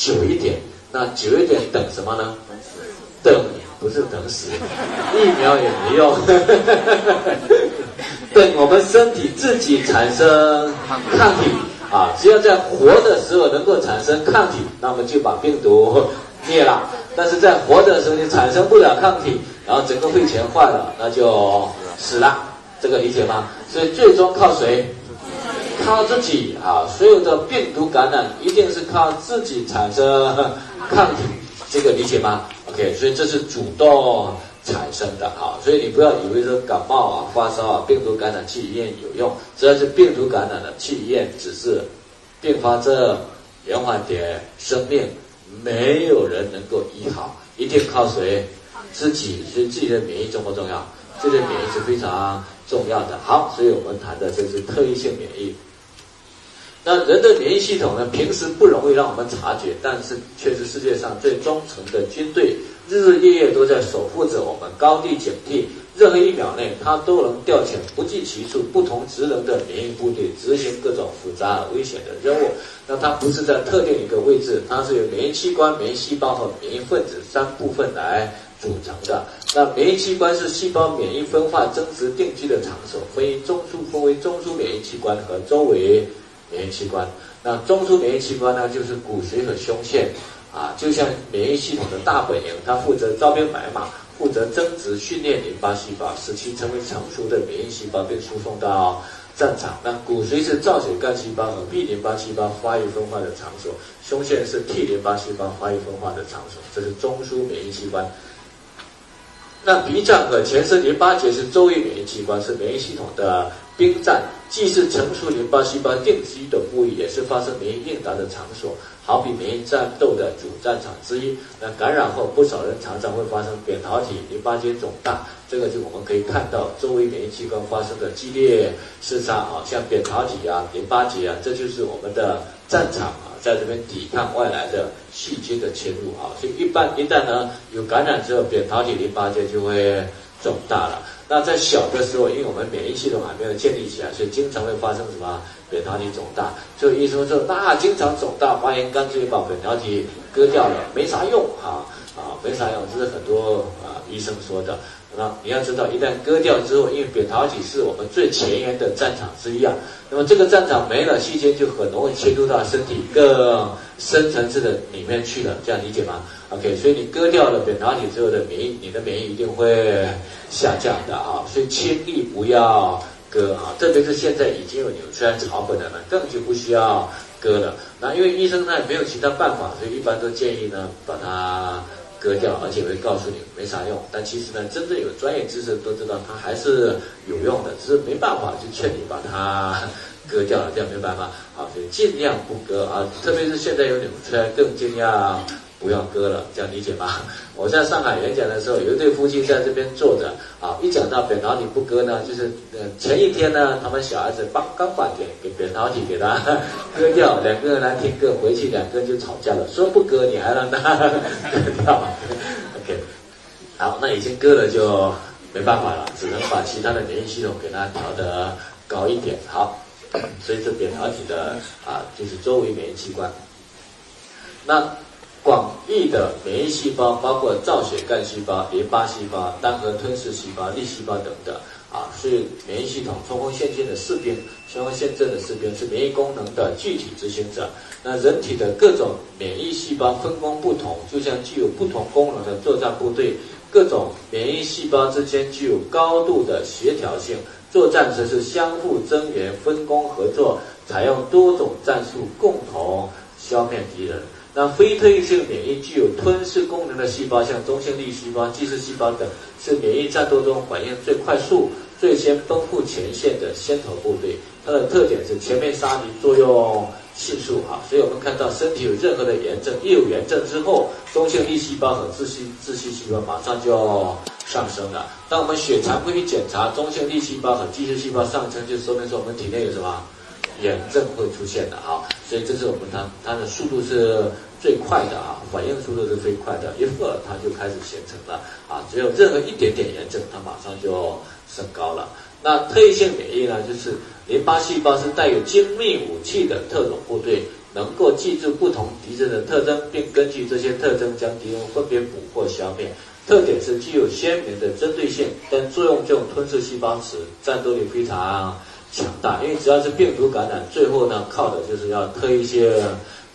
久一点。那久一点等什么呢？等不是等死，疫苗也没用。等我们身体自己产生抗体啊，只要在活的时候能够产生抗体，那么就把病毒灭了。但是在活的时候你产生不了抗体，然后整个肺全坏了，那就死了。这个理解吗？所以最终靠谁？靠自己啊！所有的病毒感染一定是靠自己产生抗体，这个理解吗？OK，所以这是主动。产生的啊，所以你不要以为说感冒啊、发烧啊，病毒感染去医院有用，只要是病毒感染的去医院只是并发症，延缓点生命，没有人能够医好，一定靠谁？自己，所以自己的免疫重不重要？自己的免疫是非常重要的。好，所以我们谈的就是特异性免疫。那人的免疫系统呢，平时不容易让我们察觉，但是却是世界上最忠诚的军队。日日夜夜都在守护着我们，高地警惕，任何一秒内，它都能调遣不计其数不同职能的免疫部队执行各种复杂危险的任务。那它不是在特定一个位置，它是由免疫器官、免疫细胞和免疫分子三部分来组成的。那免疫器官是细胞免疫分化增殖定居的场所，分中枢分为中枢免疫器官和周围免疫器官。那中枢免疫器官呢，就是骨髓和胸腺。啊，就像免疫系统的大本营，它负责招兵买马，负责增殖、训练淋巴细胞，使其成为成熟的免疫细胞，并输送到战场。那骨髓是造血干细胞和 B 淋巴细胞发育分化的场所，胸腺是 T 淋巴细胞发育分化的场所，这是中枢免疫器官。那脾脏和全身淋巴结是周围免疫器官，是免疫系统的兵站，既是成熟淋巴细胞定居的部位，也是发生免疫应答的场所。好比免疫战斗的主战场之一，那感染后不少人常常会发生扁桃体、淋巴结肿大，这个就我们可以看到周围免疫器官发生的激烈厮杀啊，像扁桃体啊、淋巴结啊，这就是我们的战场啊，在这边抵抗外来的细菌的侵入啊，所以一般一旦呢有感染之后，扁桃体、淋巴结就会肿大了。那在小的时候，因为我们免疫系统还没有建立起来，所以经常会发生什么？扁桃体肿大，所以医生说那经常肿大发炎，干脆把扁桃体割掉了，没啥用哈啊，没啥用，这是很多啊医生说的。那你要知道，一旦割掉之后，因为扁桃体是我们最前沿的战场之一啊，那么这个战场没了，细菌就很容易侵入到身体更深层次的里面去了，这样理解吗？OK，所以你割掉了扁桃体之后的免疫，你的免疫一定会下降的啊，所以轻易不要。割啊，特别是现在已经有纽崔莱草本的了，更就不需要割了。那因为医生呢没有其他办法，所以一般都建议呢把它割掉，而且会告诉你没啥用。但其实呢，真正有专业知识都知道它还是有用的，只是没办法就劝你把它 割掉了，这样没办法。好，所以尽量不割啊，特别是现在有纽崔莱，更尽量。不要割了，这样理解吗？我在上海演讲的时候，有一对夫妻在这边坐着，啊，一讲到扁桃体不割呢，就是呃前一天呢，他们小孩子刚刚把给给扁桃体给他 割掉，两个人来听课，回去两个人就吵架了，说不割你还让他 割掉，OK，好，那已经割了就没办法了，只能把其他的免疫系统给他调得高一点，好，所以这扁桃体的啊，就是周围免疫器官，那。广义的免疫细胞包括造血干细胞、淋巴细胞、单核吞噬细胞、粒细胞等等啊，是免疫系统冲锋陷阵的士兵，冲锋陷阵的士兵是免疫功能的具体执行者。那人体的各种免疫细胞分工不同，就像具有不同功能的作战部队，各种免疫细胞之间具有高度的协调性，作战时是相互增援、分工合作，采用多种战术，共同消灭敌人。那非特异性免疫具有吞噬功能的细胞，像中性粒细胞、巨噬细胞等，是免疫战斗中反应最快速、最先奔赴前线的先头部队。它的特点是前面杀敌，作用迅速哈！所以我们看到身体有任何的炎症，一有炎症之后，中性粒细胞和自噬自噬细胞马上就要上升了。当我们血常规一检查，中性粒细胞和巨噬细胞上升，就说明说我们体内有什么？炎症会出现的啊，所以这是我们它它的速度是最快的啊，反应速度是最快的，一会儿它就开始形成了啊，只有任何一点点炎症，它马上就升高了。那特异性免疫呢，就是淋巴细胞是带有精密武器的特种部队，能够记住不同敌人的特征，并根据这些特征将敌人分别捕获消灭。特点是具有鲜明的针对性，但作用这种吞噬细胞时，战斗力非常强大。因为只要是病毒感染，最后呢靠的就是要推一些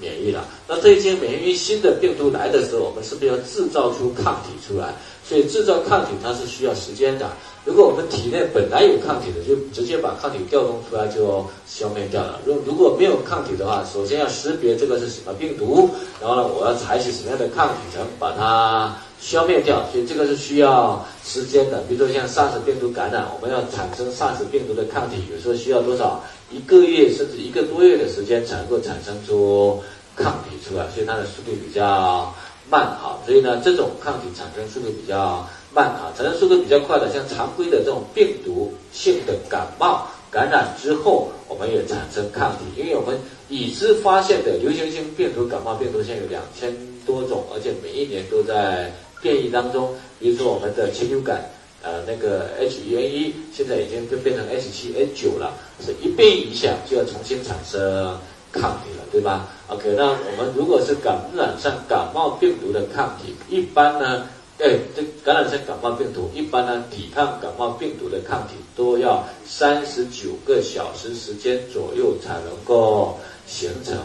免疫了。那这些免疫新的病毒来的时候，我们是不是要制造出抗体出来？所以制造抗体它是需要时间的。如果我们体内本来有抗体的，就直接把抗体调动出来就消灭掉了。如如果没有抗体的话，首先要识别这个是什么病毒，然后呢，我要采取什么样的抗体能把它消灭掉。所以这个是需要时间的。比如说像 SARS 病毒感染，我们要产生 SARS 病毒的抗体，有时候需要多少一个月甚至一个多月的时间才能够产生出抗体出来，所以它的速度比较慢啊。所以呢，这种抗体产生速度比较。慢啊，产生速度比较快的，像常规的这种病毒性的感冒感染之后，我们也产生抗体，因为我们已知发现的流行性病毒感冒病毒现在有两千多种，而且每一年都在变异当中。比如说我们的禽流感，呃，那个 H1N1 现在已经变变成 H7N9 了，是一变异一下就要重新产生抗体了，对吧？OK，那我们如果是感染上感冒病毒的抗体，一般呢？哎，这感染上感冒病毒一般呢，抵抗感冒病毒的抗体都要三十九个小时时间左右才能够形成。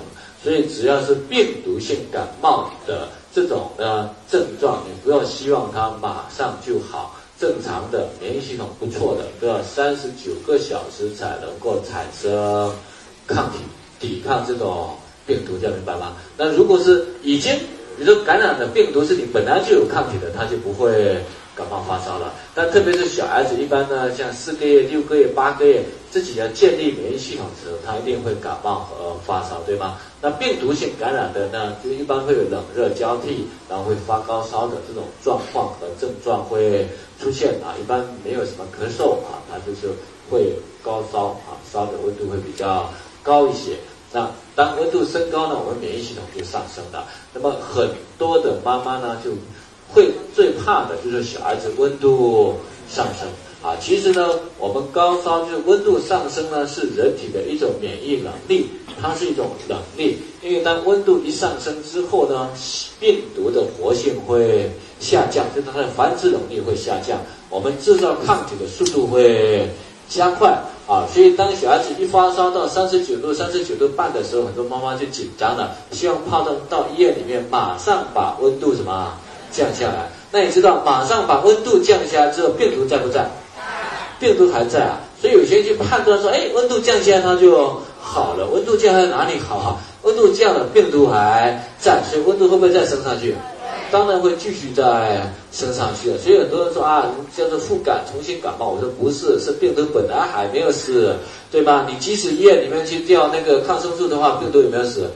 所以只要是病毒性感冒的这种呢症状，你不要希望它马上就好。正常的免疫系统不错的，都要三十九个小时才能够产生抗体，抵抗这种病毒，这样明白吗？那如果是已经你说感染的病毒是你本来就有抗体的，他就不会感冒发烧了。但特别是小孩子，一般呢，像四个月、六个月、八个月，自己要建立免疫系统的时候，他一定会感冒和发烧，对吗？那病毒性感染的呢，就一般会有冷热交替，然后会发高烧的这种状况和症状会出现啊。一般没有什么咳嗽啊，他就是会高烧啊，烧的温度会比较高一些。那当温度升高呢，我们免疫系统就上升了。那么很多的妈妈呢，就会最怕的就是小孩子温度上升啊。其实呢，我们高烧就是温度上升呢，是人体的一种免疫能力，它是一种能力。因为当温度一上升之后呢，病毒的活性会下降，就是它的繁殖能力会下降，我们制造抗体的速度会加快。啊，所以当小孩子一发烧到三十九度、三十九度半的时候，很多妈妈就紧张了，希望泡到到医院里面，马上把温度什么降下来。那你知道，马上把温度降下来之后，病毒在不在？病毒还在啊。所以有些人就判断说，哎，温度降下来它就好了。温度降下来哪里好？哈，温度降了，病毒还在，所以温度会不会再升上去？当然会继续再升上去了，所以很多人说啊，叫做复感、重新感冒。我说不是，是病毒本来还没有死，对吧？你即使医院里面去吊那个抗生素的话，病毒有没有死？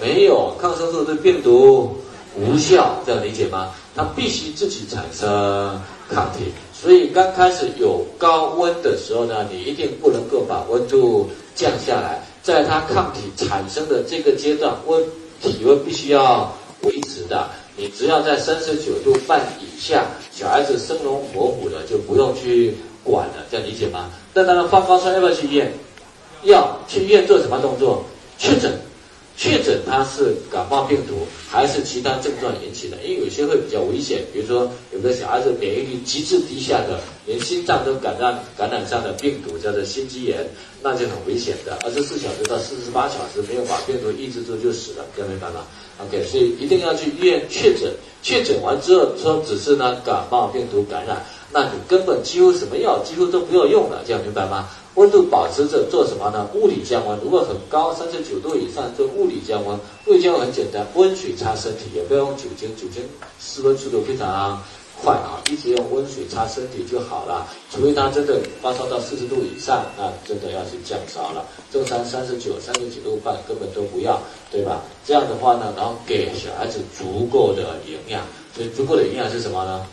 没有，抗生素对病毒无效，这样理解吗？它必须自己产生抗体。所以刚开始有高温的时候呢，你一定不能够把温度降下来，在它抗体产生的这个阶段，温体温必须要维持的。你只要在三十九度半以下，小孩子生龙活虎的就不用去管了，这样理解吗？那当然发高烧要不要去医院？要去医院做什么动作？确诊，确诊它是感冒病毒还是其他症状引起的？因为有些会比较危险，比如说有的小孩子免疫力极致低下的，连心脏都感染感染上的病毒叫做心肌炎，那就很危险的，二十四小时到四十八小时没有把病毒抑制住就死了，这样明白吗？OK，所以一定要去医院确诊，确诊完之后说只是呢感冒病毒感染，那你根本几乎什么药几乎都不要用了，这样明白吗？温度保持着做什么呢？物理降温，如果很高三十九度以上做物理降温，物理降温很简单，温水擦身体，也不要用酒精，酒精失温速度非常。快啊！一直用温水擦身体就好了。除非他真的发烧到四十度以上，那真的要去降烧了。正常三十九、三十九度半根本都不要，对吧？这样的话呢，然后给小孩子足够的营养。所以足够的营养是什么呢？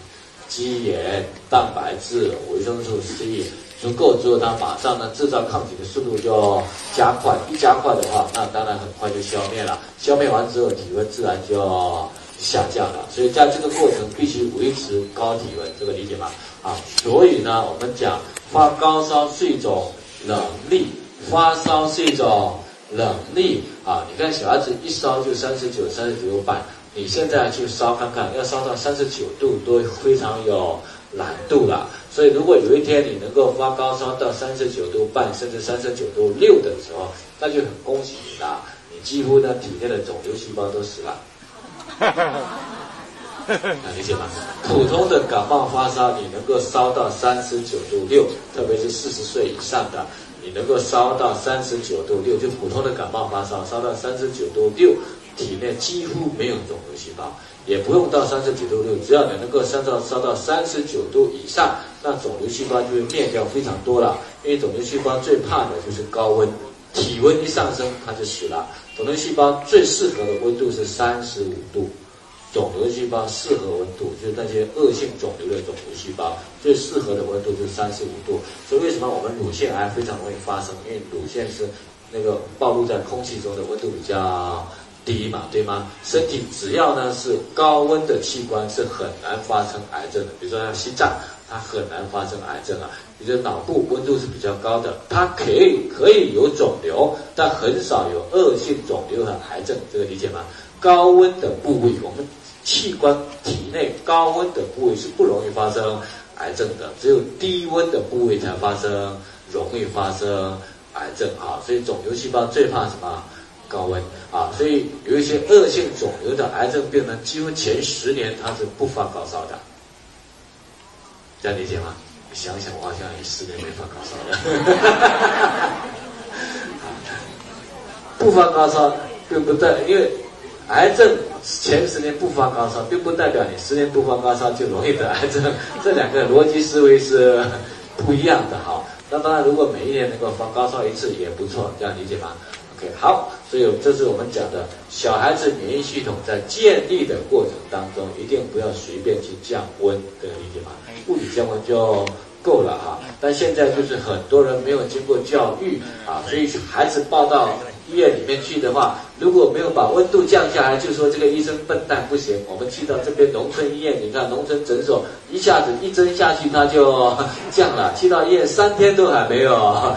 肌盐、蛋白质、维生素 C 足够之后，他马上呢制造抗体的速度就加快。一加快的话，那当然很快就消灭了。消灭完之后，体温自然就。下降了，所以在这个过程必须维持高体温，这个理解吗？啊，所以呢，我们讲发高烧是一种能力，发烧是一种冷力啊。你看小孩子一烧就三十九、三十九度半，你现在去烧看看，要烧到三十九度都非常有难度了。所以如果有一天你能够发高烧到三十九度半，甚至三十九度六的时候，那就很恭喜你啦，你几乎呢体内的肿瘤细胞都死了。理解吗？普通的感冒发烧，你能够烧到三十九度六，特别是四十岁以上的，你能够烧到三十九度六，就普通的感冒发烧烧到三十九度六，体内几乎没有肿瘤细胞，也不用到三十九度六，只要你能够烧到烧到三十九度以上，那肿瘤细胞就会灭掉非常多了。因为肿瘤细胞最怕的就是高温，体温一上升它就死了。肿瘤细胞最适合的温度是三十五度。肿瘤细胞适合温度，就是那些恶性肿瘤的肿瘤细胞最适合的温度是三十五度。所以为什么我们乳腺癌非常容易发生？因为乳腺是那个暴露在空气中的温度比较低嘛，对吗？身体只要呢是高温的器官是很难发生癌症的。比如说像心脏，它很难发生癌症啊。你的脑部温度是比较高的，它可以可以有肿瘤，但很少有恶性肿瘤和癌症。这个理解吗？高温的部位，我们。器官体内高温的部位是不容易发生癌症的，只有低温的部位才发生，容易发生癌症啊！所以肿瘤细胞最怕什么？高温啊！所以有一些恶性肿瘤的癌症病人，几乎前十年他是不发高烧的，这样理解吗？想想我好像也十年没发高烧了，不发高烧对不对？因为。癌症前十年不发高烧，并不代表你十年不发高烧就容易得癌症，这两个逻辑思维是不一样的哈。那当然，如果每一年能够发高烧一次也不错，这样理解吗？OK，好，所以这是我们讲的小孩子免疫系统在建立的过程当中，一定不要随便去降温，这个理解吗？物理降温就够了哈。但现在就是很多人没有经过教育啊，所以孩子报到。医院里面去的话，如果没有把温度降下来，就说这个医生笨蛋不行。我们去到这边农村医院，你看农村诊所一下子一针下去，它就降了。去到医院三天都还没有。